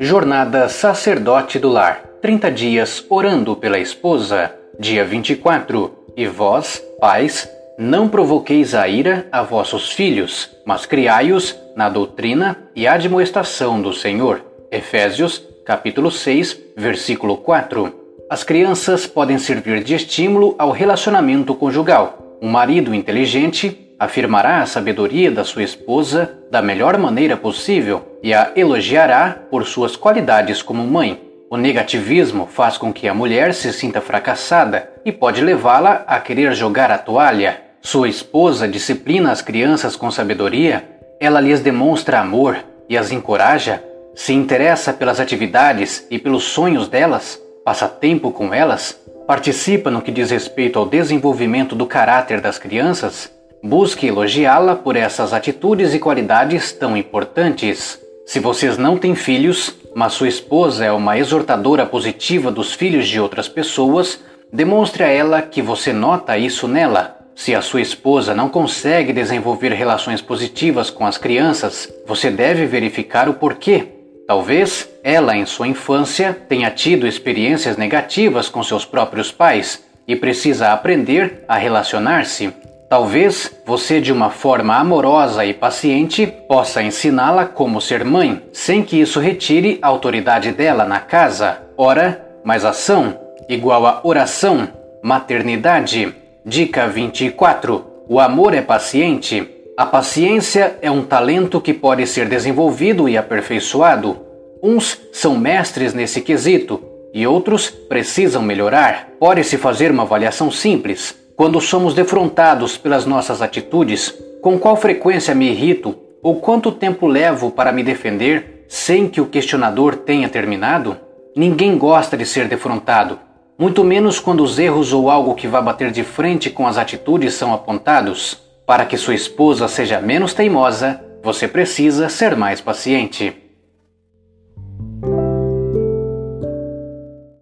Jornada Sacerdote do Lar 30 dias orando pela esposa. Dia 24. E vós, pais, não provoqueis a ira a vossos filhos, mas criai-os na doutrina e admoestação do Senhor. Efésios, capítulo 6, versículo 4. As crianças podem servir de estímulo ao relacionamento conjugal. Um marido inteligente afirmará a sabedoria da sua esposa da melhor maneira possível e a elogiará por suas qualidades como mãe. O negativismo faz com que a mulher se sinta fracassada e pode levá-la a querer jogar a toalha. Sua esposa disciplina as crianças com sabedoria, ela lhes demonstra amor e as encoraja, se interessa pelas atividades e pelos sonhos delas, passa tempo com elas, participa no que diz respeito ao desenvolvimento do caráter das crianças Busque elogiá-la por essas atitudes e qualidades tão importantes. Se vocês não têm filhos, mas sua esposa é uma exortadora positiva dos filhos de outras pessoas, demonstre a ela que você nota isso nela. Se a sua esposa não consegue desenvolver relações positivas com as crianças, você deve verificar o porquê. Talvez ela, em sua infância, tenha tido experiências negativas com seus próprios pais e precisa aprender a relacionar-se. Talvez você, de uma forma amorosa e paciente, possa ensiná-la como ser mãe, sem que isso retire a autoridade dela na casa. Ora mais ação igual a oração, maternidade. Dica 24. O amor é paciente. A paciência é um talento que pode ser desenvolvido e aperfeiçoado. Uns são mestres nesse quesito e outros precisam melhorar. Pode-se fazer uma avaliação simples quando somos defrontados pelas nossas atitudes, com qual frequência me irrito ou quanto tempo levo para me defender sem que o questionador tenha terminado? Ninguém gosta de ser defrontado, muito menos quando os erros ou algo que vá bater de frente com as atitudes são apontados. Para que sua esposa seja menos teimosa, você precisa ser mais paciente.